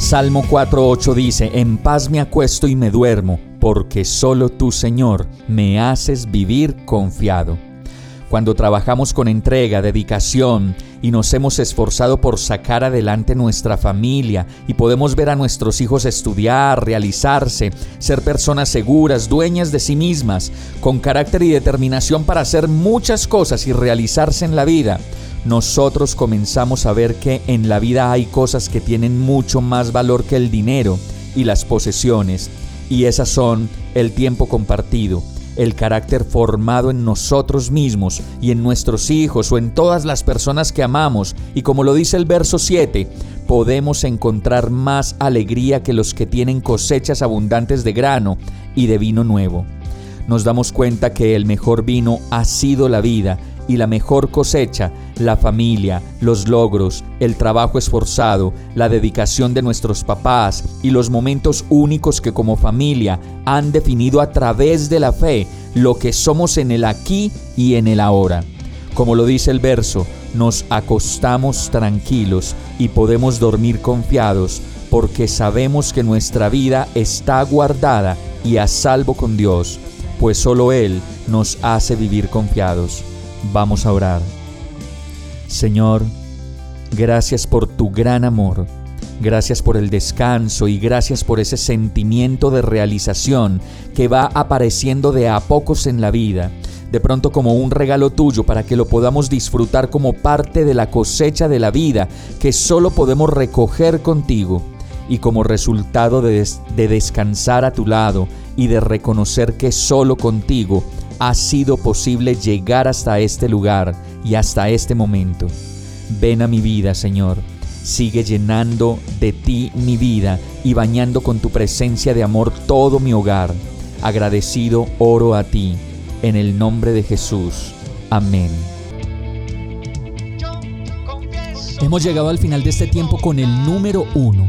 Salmo 4.8 dice, En paz me acuesto y me duermo porque solo tú, Señor, me haces vivir confiado. Cuando trabajamos con entrega, dedicación y nos hemos esforzado por sacar adelante nuestra familia y podemos ver a nuestros hijos estudiar, realizarse, ser personas seguras, dueñas de sí mismas, con carácter y determinación para hacer muchas cosas y realizarse en la vida, nosotros comenzamos a ver que en la vida hay cosas que tienen mucho más valor que el dinero y las posesiones y esas son el tiempo compartido, el carácter formado en nosotros mismos y en nuestros hijos o en todas las personas que amamos. Y como lo dice el verso 7, podemos encontrar más alegría que los que tienen cosechas abundantes de grano y de vino nuevo. Nos damos cuenta que el mejor vino ha sido la vida y la mejor cosecha, la familia, los logros, el trabajo esforzado, la dedicación de nuestros papás y los momentos únicos que como familia han definido a través de la fe lo que somos en el aquí y en el ahora. Como lo dice el verso, nos acostamos tranquilos y podemos dormir confiados porque sabemos que nuestra vida está guardada y a salvo con Dios, pues solo Él nos hace vivir confiados. Vamos a orar. Señor, gracias por tu gran amor, gracias por el descanso y gracias por ese sentimiento de realización que va apareciendo de a pocos en la vida, de pronto como un regalo tuyo para que lo podamos disfrutar como parte de la cosecha de la vida que solo podemos recoger contigo. Y como resultado de, de descansar a tu lado y de reconocer que solo contigo ha sido posible llegar hasta este lugar y hasta este momento. Ven a mi vida, Señor. Sigue llenando de ti mi vida y bañando con tu presencia de amor todo mi hogar. Agradecido oro a ti, en el nombre de Jesús. Amén. Hemos llegado al final de este tiempo con el número uno